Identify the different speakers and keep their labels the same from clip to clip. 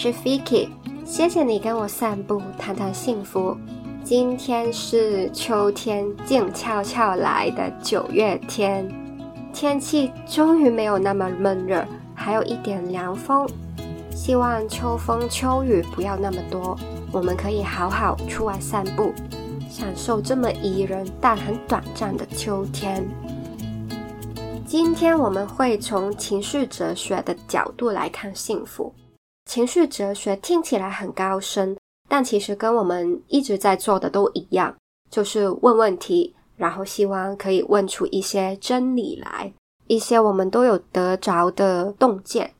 Speaker 1: 是 Fiki，谢谢你跟我散步，谈谈幸福。今天是秋天静悄悄来的九月天，天气终于没有那么闷热，还有一点凉风。希望秋风秋雨不要那么多，我们可以好好出外散步，享受这么宜人但很短暂的秋天。今天我们会从情绪哲学的角度来看幸福。情绪哲学听起来很高深，但其实跟我们一直在做的都一样，就是问问题，然后希望可以问出一些真理来，一些我们都有得着的洞见。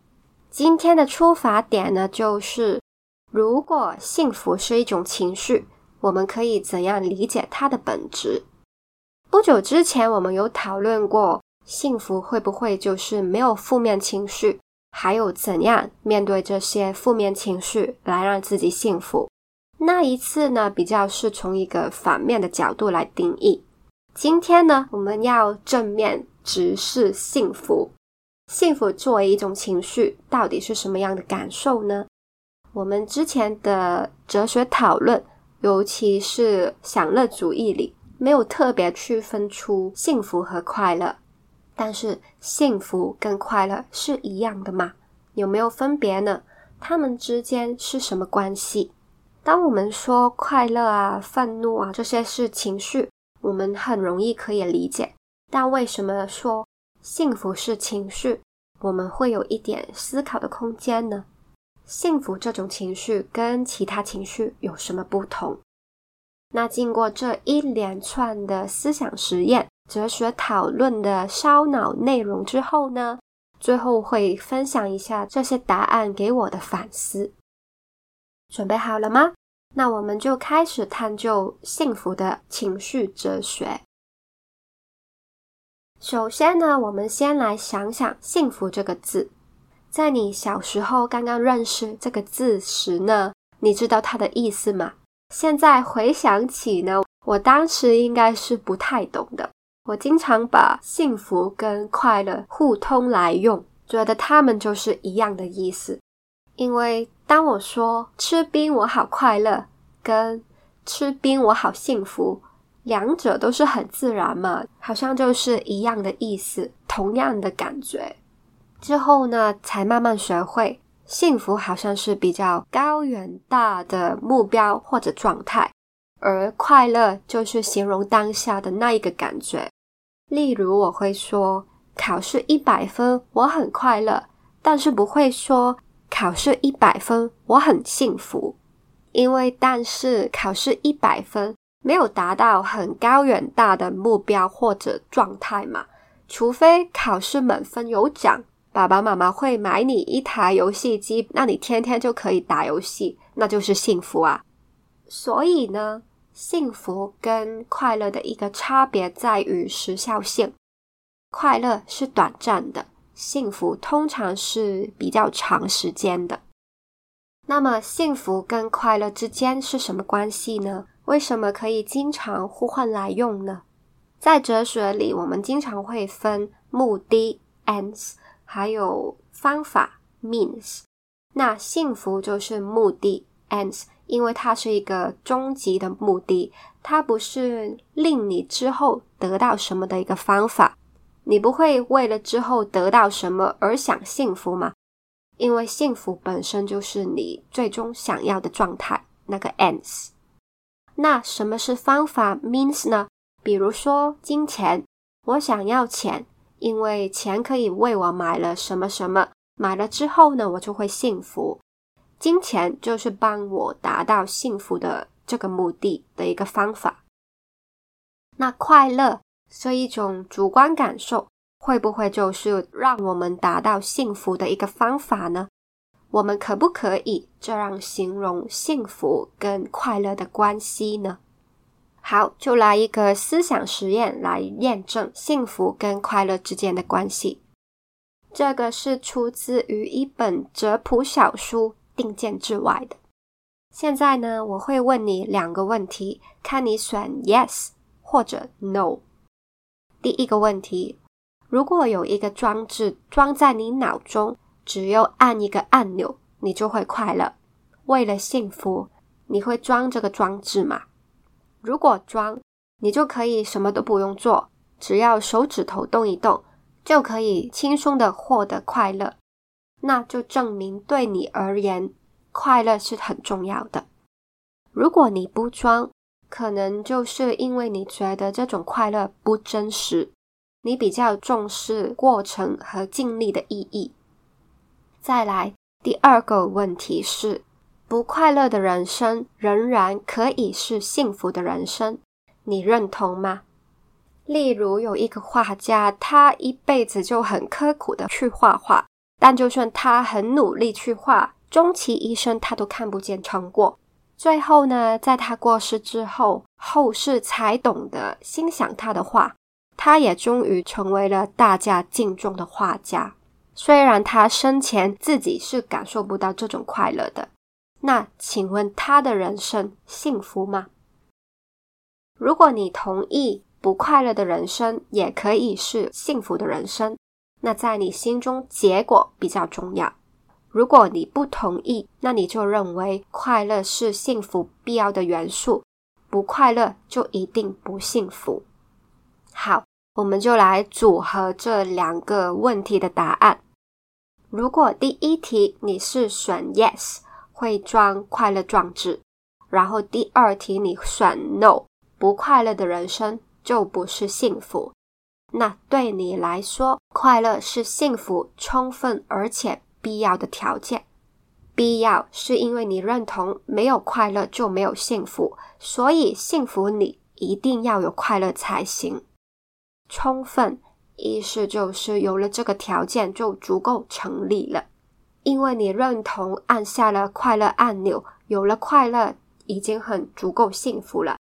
Speaker 1: 今天的出发点呢，就是如果幸福是一种情绪，我们可以怎样理解它的本质？不久之前，我们有讨论过。幸福会不会就是没有负面情绪？还有怎样面对这些负面情绪来让自己幸福？那一次呢，比较是从一个反面的角度来定义。今天呢，我们要正面直视幸福。幸福作为一种情绪，到底是什么样的感受呢？我们之前的哲学讨论，尤其是享乐主义里，没有特别区分出幸福和快乐。但是幸福跟快乐是一样的吗？有没有分别呢？他们之间是什么关系？当我们说快乐啊、愤怒啊这些是情绪，我们很容易可以理解。但为什么说幸福是情绪，我们会有一点思考的空间呢？幸福这种情绪跟其他情绪有什么不同？那经过这一连串的思想实验。哲学讨论的烧脑内容之后呢，最后会分享一下这些答案给我的反思。准备好了吗？那我们就开始探究幸福的情绪哲学。首先呢，我们先来想想“幸福”这个字。在你小时候刚刚认识这个字时呢，你知道它的意思吗？现在回想起呢，我当时应该是不太懂的。我经常把幸福跟快乐互通来用，觉得它们就是一样的意思。因为当我说吃冰我好快乐，跟吃冰我好幸福，两者都是很自然嘛，好像就是一样的意思，同样的感觉。之后呢，才慢慢学会，幸福好像是比较高远大的目标或者状态，而快乐就是形容当下的那一个感觉。例如，我会说考试一百分，我很快乐，但是不会说考试一百分，我很幸福。因为，但是考试一百分没有达到很高远大的目标或者状态嘛？除非考试满分有奖，爸爸妈妈会买你一台游戏机，那你天天就可以打游戏，那就是幸福啊。所以呢？幸福跟快乐的一个差别在于时效性，快乐是短暂的，幸福通常是比较长时间的。那么，幸福跟快乐之间是什么关系呢？为什么可以经常互换来用呢？在哲学里，我们经常会分目的 ends，还有方法 means。那幸福就是目的 ends。因为它是一个终极的目的，它不是令你之后得到什么的一个方法。你不会为了之后得到什么而想幸福吗？因为幸福本身就是你最终想要的状态，那个 ends。那什么是方法 means 呢？比如说金钱，我想要钱，因为钱可以为我买了什么什么，买了之后呢，我就会幸福。金钱就是帮我达到幸福的这个目的的一个方法。那快乐是一种主观感受，会不会就是让我们达到幸福的一个方法呢？我们可不可以这样形容幸福跟快乐的关系呢？好，就来一个思想实验来验证幸福跟快乐之间的关系。这个是出自于一本哲普小书。定件之外的。现在呢，我会问你两个问题，看你选 yes 或者 no。第一个问题：如果有一个装置装在你脑中，只要按一个按钮，你就会快乐。为了幸福，你会装这个装置吗？如果装，你就可以什么都不用做，只要手指头动一动，就可以轻松的获得快乐。那就证明对你而言，快乐是很重要的。如果你不装，可能就是因为你觉得这种快乐不真实，你比较重视过程和尽力的意义。再来，第二个问题是，不快乐的人生仍然可以是幸福的人生，你认同吗？例如有一个画家，他一辈子就很刻苦的去画画，但就算他很努力去画，终其一生他都看不见成果。最后呢，在他过世之后，后世才懂得欣赏他的画，他也终于成为了大家敬重的画家。虽然他生前自己是感受不到这种快乐的，那请问他的人生幸福吗？如果你同意不快乐的人生也可以是幸福的人生，那在你心中结果比较重要。如果你不同意，那你就认为快乐是幸福必要的元素，不快乐就一定不幸福。好，我们就来组合这两个问题的答案。如果第一题你是选 yes，会装快乐装置，然后第二题你选 no，不快乐的人生就不是幸福。那对你来说，快乐是幸福充分而且。必要的条件，必要是因为你认同没有快乐就没有幸福，所以幸福你一定要有快乐才行。充分意思就是有了这个条件就足够成立了，因为你认同按下了快乐按钮，有了快乐已经很足够幸福了。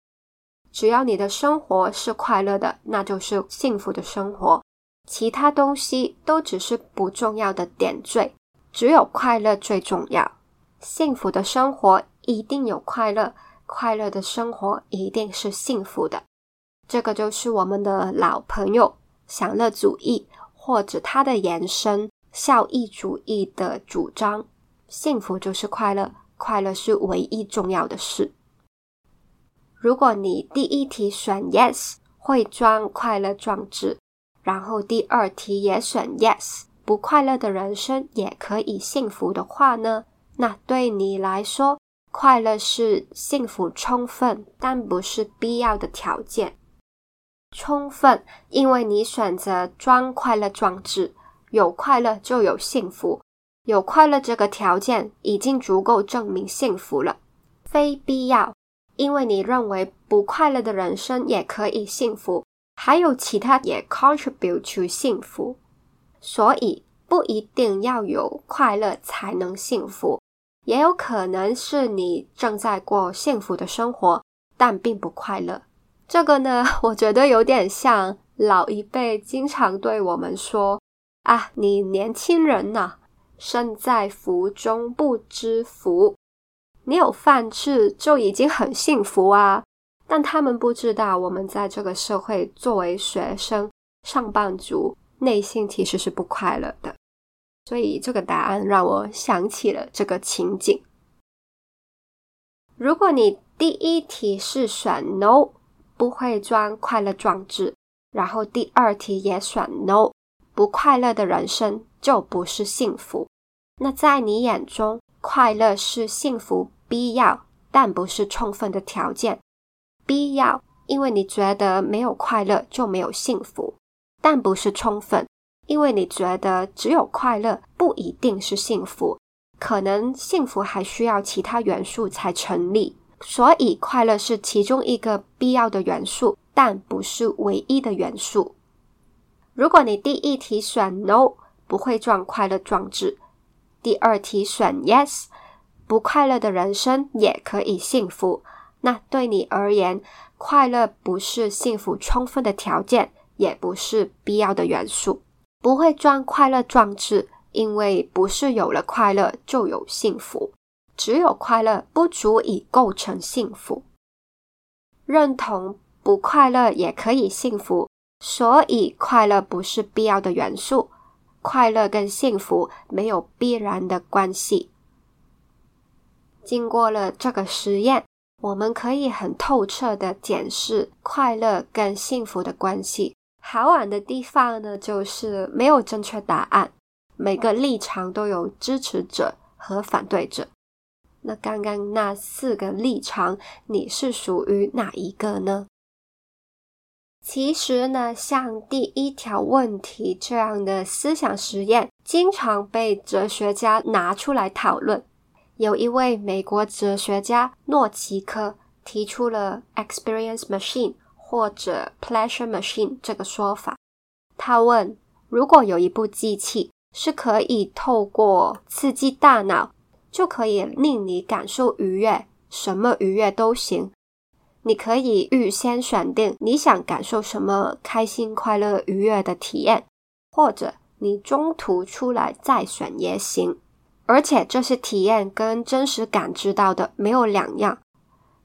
Speaker 1: 只要你的生活是快乐的，那就是幸福的生活，其他东西都只是不重要的点缀。只有快乐最重要，幸福的生活一定有快乐，快乐的生活一定是幸福的。这个就是我们的老朋友享乐主义，或者它的延伸效益主义的主张：幸福就是快乐，快乐是唯一重要的事。如果你第一题选 yes，会装快乐装置，然后第二题也选 yes。不快乐的人生也可以幸福的话呢？那对你来说，快乐是幸福充分，但不是必要的条件。充分，因为你选择装快乐装置，有快乐就有幸福，有快乐这个条件已经足够证明幸福了。非必要，因为你认为不快乐的人生也可以幸福，还有其他也 contribute to 幸福。所以不一定要有快乐才能幸福，也有可能是你正在过幸福的生活，但并不快乐。这个呢，我觉得有点像老一辈经常对我们说：“啊，你年轻人呐，身在福中不知福，你有饭吃就已经很幸福啊。”但他们不知道，我们在这个社会作为学生、上班族。内心其实是不快乐的，所以这个答案让我想起了这个情景。如果你第一题是选 no，不会装快乐装置，然后第二题也选 no，不快乐的人生就不是幸福。那在你眼中，快乐是幸福必要，但不是充分的条件。必要，因为你觉得没有快乐就没有幸福。但不是充分，因为你觉得只有快乐不一定是幸福，可能幸福还需要其他元素才成立，所以快乐是其中一个必要的元素，但不是唯一的元素。如果你第一题选 no，不会撞快乐装置；第二题选 yes，不快乐的人生也可以幸福，那对你而言，快乐不是幸福充分的条件。也不是必要的元素，不会装快乐装置，因为不是有了快乐就有幸福，只有快乐不足以构成幸福。认同不快乐也可以幸福，所以快乐不是必要的元素，快乐跟幸福没有必然的关系。经过了这个实验，我们可以很透彻的检视快乐跟幸福的关系。好玩的地方呢，就是没有正确答案，每个立场都有支持者和反对者。那刚刚那四个立场，你是属于哪一个呢？其实呢，像第一条问题这样的思想实验，经常被哲学家拿出来讨论。有一位美国哲学家诺奇科提出了 “experience machine” 或者 “pleasure machine” 这个说法。他问：如果有一部机器是可以透过刺激大脑，就可以令你感受愉悦，什么愉悦都行。你可以预先选定你想感受什么开心、快乐、愉悦的体验，或者你中途出来再选也行。而且这些体验跟真实感知到的没有两样，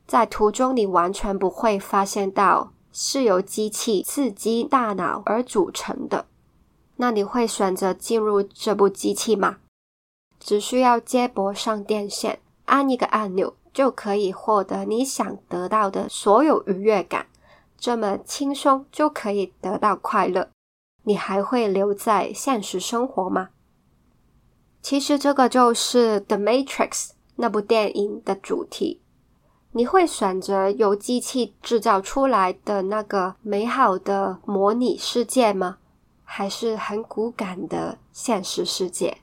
Speaker 1: 在途中你完全不会发现到是由机器刺激大脑而组成的。那你会选择进入这部机器吗？只需要接驳上电线，按一个按钮。就可以获得你想得到的所有愉悦感，这么轻松就可以得到快乐。你还会留在现实生活吗？其实这个就是《The Matrix》那部电影的主题。你会选择由机器制造出来的那个美好的模拟世界吗？还是很骨感的现实世界？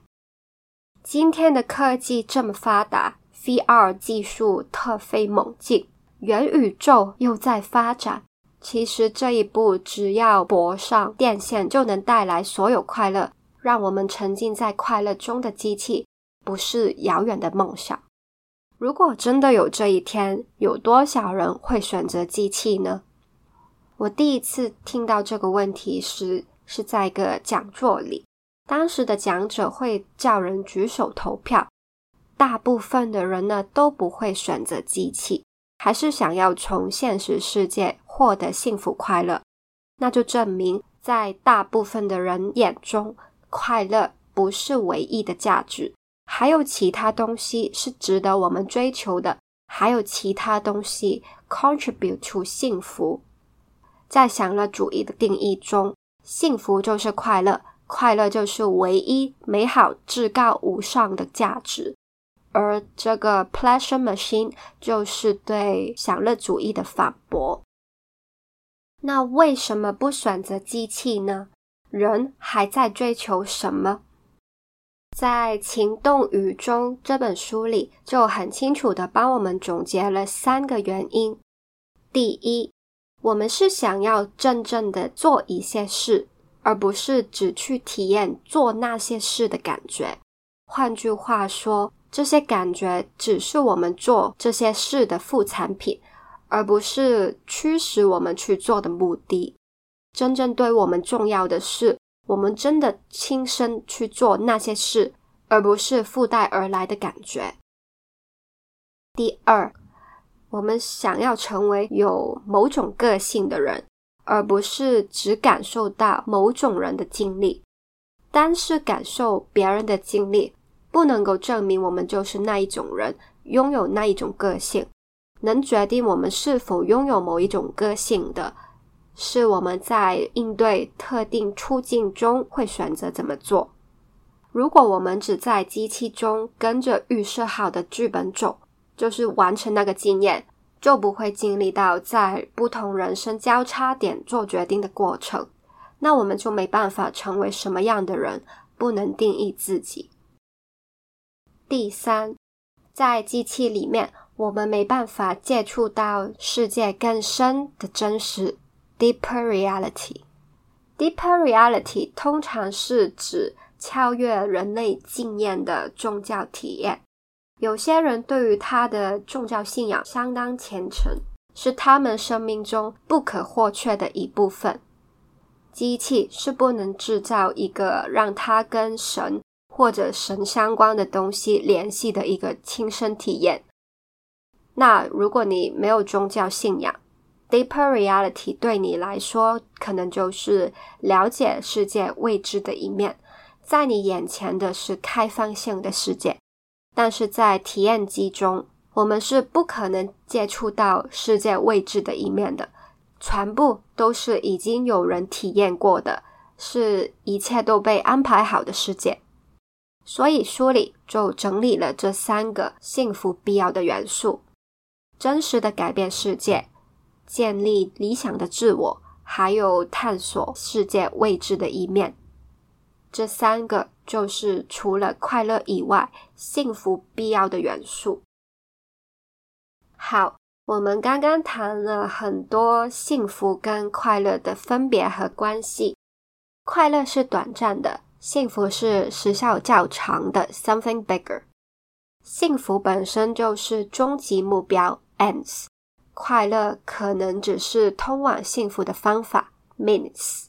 Speaker 1: 今天的科技这么发达。VR 技术突飞猛进，元宇宙又在发展。其实这一步只要驳上电线，就能带来所有快乐，让我们沉浸在快乐中的机器，不是遥远的梦想。如果真的有这一天，有多少人会选择机器呢？我第一次听到这个问题时，是在一个讲座里，当时的讲者会叫人举手投票。大部分的人呢都不会选择机器，还是想要从现实世界获得幸福快乐。那就证明，在大部分的人眼中，快乐不是唯一的价值，还有其他东西是值得我们追求的，还有其他东西 contribute to 幸福。在享乐主义的定义中，幸福就是快乐，快乐就是唯一美好、至高无上的价值。而这个 pleasure machine 就是对享乐主义的反驳。那为什么不选择机器呢？人还在追求什么？在《情动语中》这本书里，就很清楚的帮我们总结了三个原因。第一，我们是想要真正的做一些事，而不是只去体验做那些事的感觉。换句话说。这些感觉只是我们做这些事的副产品，而不是驱使我们去做的目的。真正对我们重要的是，我们真的亲身去做那些事，而不是附带而来的感觉。第二，我们想要成为有某种个性的人，而不是只感受到某种人的经历，单是感受别人的经历。不能够证明我们就是那一种人，拥有那一种个性。能决定我们是否拥有某一种个性的，是我们在应对特定处境中会选择怎么做。如果我们只在机器中跟着预设好的剧本走，就是完成那个经验，就不会经历到在不同人生交叉点做决定的过程。那我们就没办法成为什么样的人，不能定义自己。第三，在机器里面，我们没办法接触到世界更深的真实 （deeper reality）。deeper reality 通常是指超越人类经验的宗教体验。有些人对于他的宗教信仰相当虔诚，是他们生命中不可或缺的一部分。机器是不能制造一个让他跟神。或者神相关的东西联系的一个亲身体验。那如果你没有宗教信仰，deeper reality 对你来说可能就是了解世界未知的一面，在你眼前的是开放性的世界，但是在体验机中，我们是不可能接触到世界未知的一面的，全部都是已经有人体验过的，是一切都被安排好的世界。所以书里就整理了这三个幸福必要的元素：真实的改变世界、建立理想的自我，还有探索世界未知的一面。这三个就是除了快乐以外，幸福必要的元素。好，我们刚刚谈了很多幸福跟快乐的分别和关系。快乐是短暂的，幸福是时效较长的。Something bigger，幸福本身就是终极目标。Ends，快乐可能只是通往幸福的方法。Means，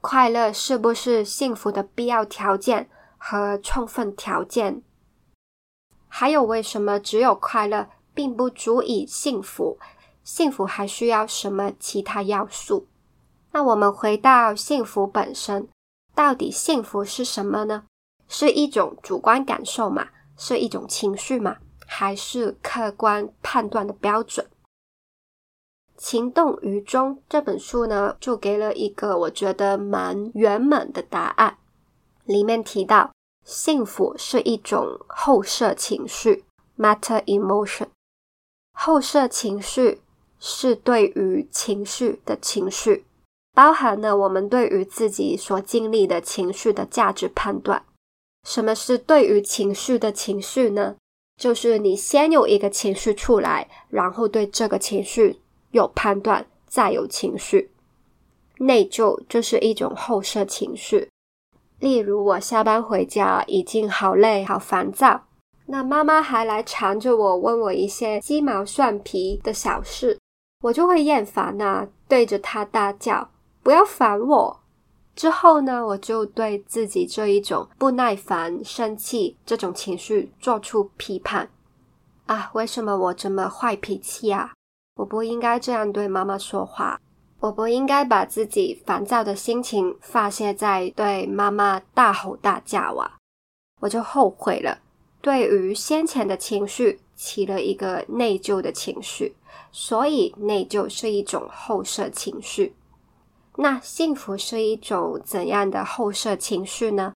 Speaker 1: 快乐是不是幸福的必要条件和充分条件？还有，为什么只有快乐？并不足以幸福，幸福还需要什么其他要素？那我们回到幸福本身，到底幸福是什么呢？是一种主观感受吗？是一种情绪吗？还是客观判断的标准？《情动于衷》这本书呢，就给了一个我觉得蛮圆满的答案。里面提到，幸福是一种后设情绪 （matter emotion）。后设情绪是对于情绪的情绪，包含了我们对于自己所经历的情绪的价值判断。什么是对于情绪的情绪呢？就是你先有一个情绪出来，然后对这个情绪有判断，再有情绪。内疚就是一种后设情绪。例如，我下班回家已经好累、好烦躁。那妈妈还来缠着我，问我一些鸡毛蒜皮的小事，我就会厌烦呐，对着她大叫：“不要烦我！”之后呢，我就对自己这一种不耐烦、生气这种情绪做出批判啊，为什么我这么坏脾气啊？我不应该这样对妈妈说话，我不应该把自己烦躁的心情发泄在对妈妈大吼大叫啊！我就后悔了。对于先前的情绪起了一个内疚的情绪，所以内疚是一种后设情绪。那幸福是一种怎样的后设情绪呢？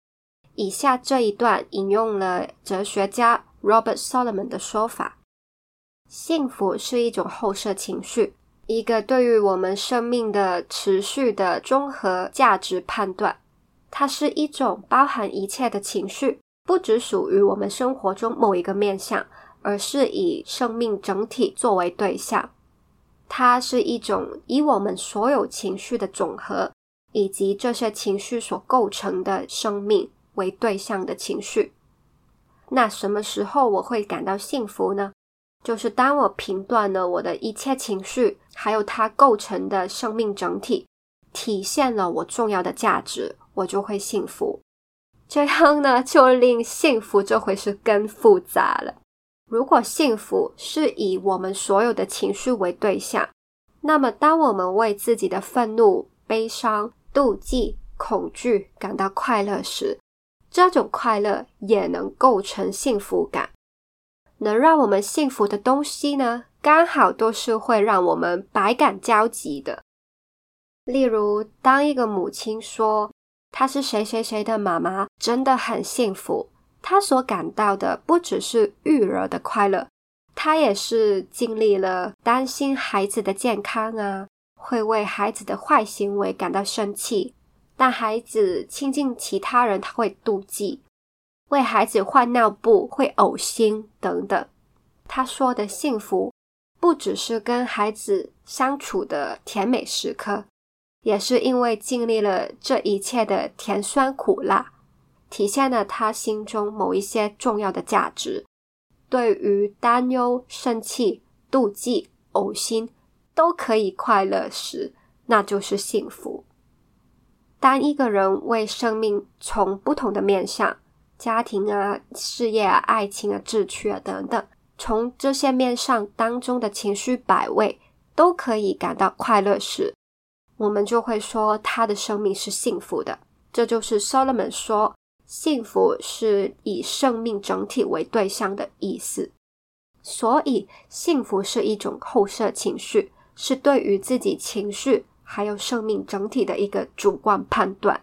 Speaker 1: 以下这一段引用了哲学家 Robert Solomon 的说法：幸福是一种后设情绪，一个对于我们生命的持续的综合价值判断。它是一种包含一切的情绪。不只属于我们生活中某一个面相，而是以生命整体作为对象。它是一种以我们所有情绪的总和，以及这些情绪所构成的生命为对象的情绪。那什么时候我会感到幸福呢？就是当我评断了我的一切情绪，还有它构成的生命整体，体现了我重要的价值，我就会幸福。这样呢，就令幸福这回事更复杂了。如果幸福是以我们所有的情绪为对象，那么当我们为自己的愤怒、悲伤、妒忌、恐惧感到快乐时，这种快乐也能构成幸福感。能让我们幸福的东西呢，刚好都是会让我们百感交集的。例如，当一个母亲说。她是谁谁谁的妈妈，真的很幸福。她所感到的不只是育儿的快乐，她也是经历了担心孩子的健康啊，会为孩子的坏行为感到生气。但孩子亲近其他人，他会妒忌；为孩子换尿布会呕心等等。他说的幸福，不只是跟孩子相处的甜美时刻。也是因为经历了这一切的甜酸苦辣，体现了他心中某一些重要的价值。对于担忧、生气、妒忌、呕心都可以快乐时，那就是幸福。当一个人为生命从不同的面向——家庭啊、事业啊、爱情啊、志趣啊等等，从这些面上当中的情绪百味都可以感到快乐时，我们就会说他的生命是幸福的，这就是 Solomon 说幸福是以生命整体为对象的意思，所以幸福是一种后设情绪，是对于自己情绪还有生命整体的一个主观判断。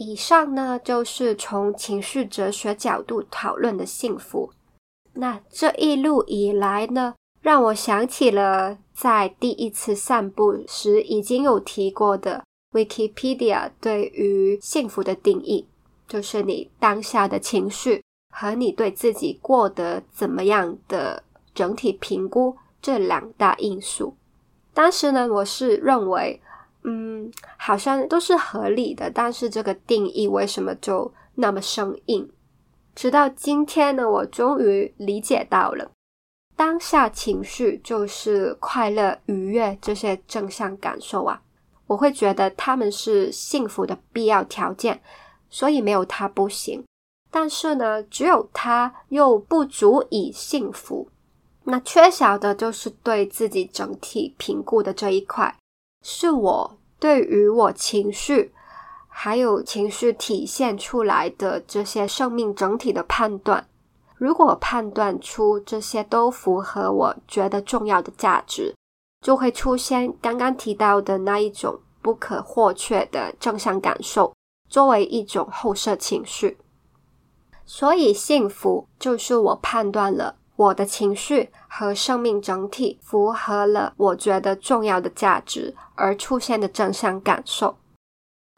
Speaker 1: 以上呢，就是从情绪哲学角度讨论的幸福。那这一路以来呢，让我想起了在第一次散步时已经有提过的 Wikipedia 对于幸福的定义，就是你当下的情绪和你对自己过得怎么样的整体评估这两大因素。当时呢，我是认为。嗯，好像都是合理的，但是这个定义为什么就那么生硬？直到今天呢，我终于理解到了，当下情绪就是快乐、愉悦这些正向感受啊，我会觉得他们是幸福的必要条件，所以没有它不行。但是呢，只有它又不足以幸福，那缺少的就是对自己整体评估的这一块。是我对于我情绪，还有情绪体现出来的这些生命整体的判断。如果判断出这些都符合我觉得重要的价值，就会出现刚刚提到的那一种不可或缺的正向感受，作为一种后设情绪。所以，幸福就是我判断了。我的情绪和生命整体符合了我觉得重要的价值而出现的正向感受。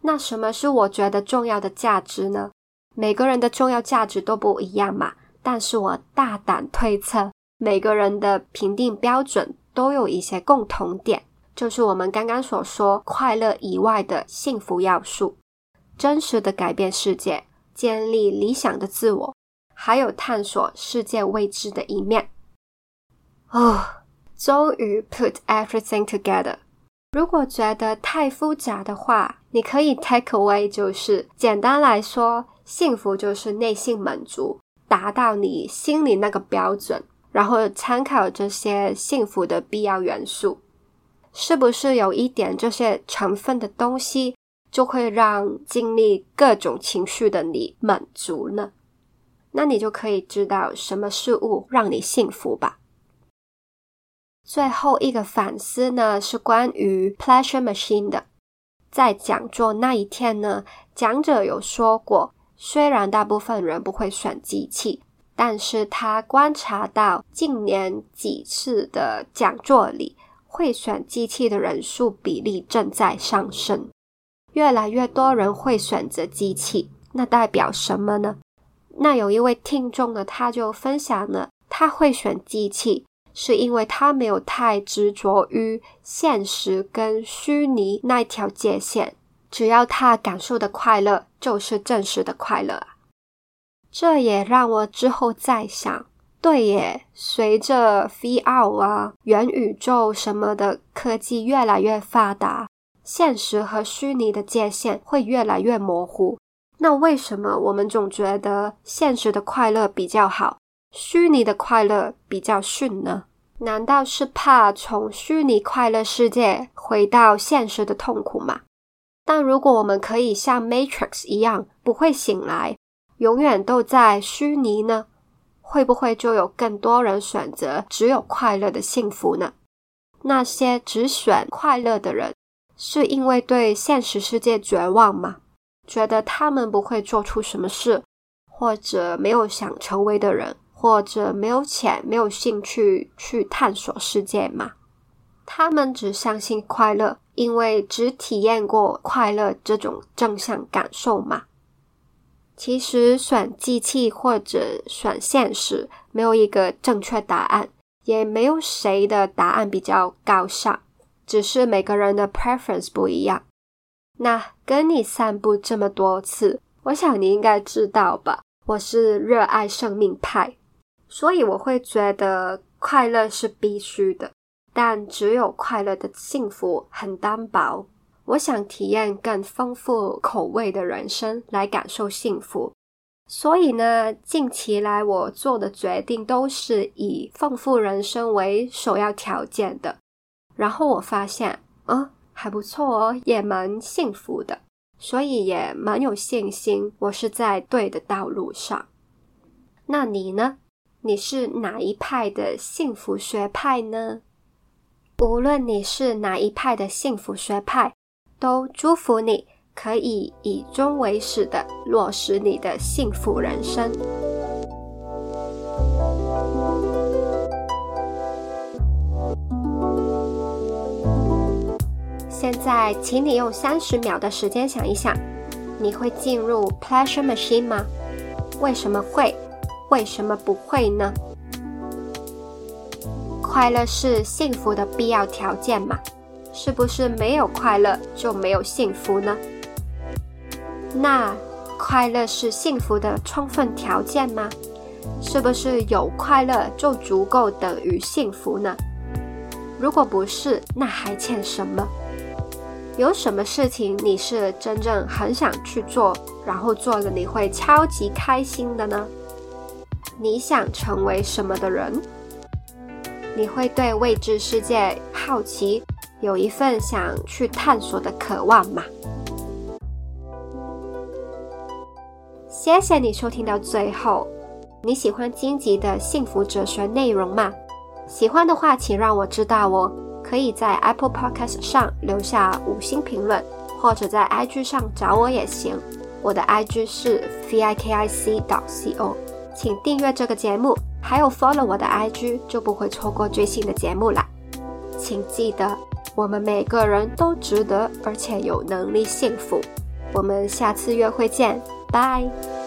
Speaker 1: 那什么是我觉得重要的价值呢？每个人的重要价值都不一样嘛。但是我大胆推测，每个人的评定标准都有一些共同点，就是我们刚刚所说快乐以外的幸福要素：真实的改变世界，建立理想的自我。还有探索世界未知的一面。哦，终于 put everything together。如果觉得太复杂的话，你可以 take away，就是简单来说，幸福就是内心满足，达到你心里那个标准，然后参考这些幸福的必要元素，是不是有一点这些成分的东西，就会让经历各种情绪的你满足呢？那你就可以知道什么事物让你幸福吧。最后一个反思呢，是关于 pleasure machine 的。在讲座那一天呢，讲者有说过，虽然大部分人不会选机器，但是他观察到近年几次的讲座里，会选机器的人数比例正在上升，越来越多人会选择机器。那代表什么呢？那有一位听众呢，他就分享了，他会选机器，是因为他没有太执着于现实跟虚拟那条界限，只要他感受的快乐就是真实的快乐。这也让我之后再想，对耶，随着 VR 啊、元宇宙什么的科技越来越发达，现实和虚拟的界限会越来越模糊。那为什么我们总觉得现实的快乐比较好，虚拟的快乐比较逊呢？难道是怕从虚拟快乐世界回到现实的痛苦吗？但如果我们可以像 Matrix 一样不会醒来，永远都在虚拟呢？会不会就有更多人选择只有快乐的幸福呢？那些只选快乐的人，是因为对现实世界绝望吗？觉得他们不会做出什么事，或者没有想成为的人，或者没有钱、没有兴趣去探索世界吗？他们只相信快乐，因为只体验过快乐这种正向感受吗？其实选机器或者选现实，没有一个正确答案，也没有谁的答案比较高尚，只是每个人的 preference 不一样。那跟你散步这么多次，我想你应该知道吧？我是热爱生命派，所以我会觉得快乐是必须的，但只有快乐的幸福很单薄。我想体验更丰富口味的人生，来感受幸福。所以呢，近期来我做的决定都是以丰富人生为首要条件的。然后我发现，啊。还不错哦，也蛮幸福的。所以也蛮有信心，我是在对的道路上。那你呢？你是哪一派的幸福学派呢？无论你是哪一派的幸福学派，都祝福你可以以终为始的落实你的幸福人生。现在，请你用三十秒的时间想一想，你会进入 pleasure machine 吗？为什么会？为什么不会呢？快乐是幸福的必要条件嘛？是不是没有快乐就没有幸福呢？那快乐是幸福的充分条件吗？是不是有快乐就足够等于幸福呢？如果不是，那还欠什么？有什么事情你是真正很想去做，然后做了你会超级开心的呢？你想成为什么的人？你会对未知世界好奇，有一份想去探索的渴望吗？谢谢你收听到最后。你喜欢荆棘的幸福哲学内容吗？喜欢的话，请让我知道哦。可以在 Apple Podcast 上留下五星评论，或者在 IG 上找我也行。我的 IG 是 vikic.co。请订阅这个节目，还有 follow 我的 IG，就不会错过最新的节目啦。请记得，我们每个人都值得，而且有能力幸福。我们下次约会见，拜。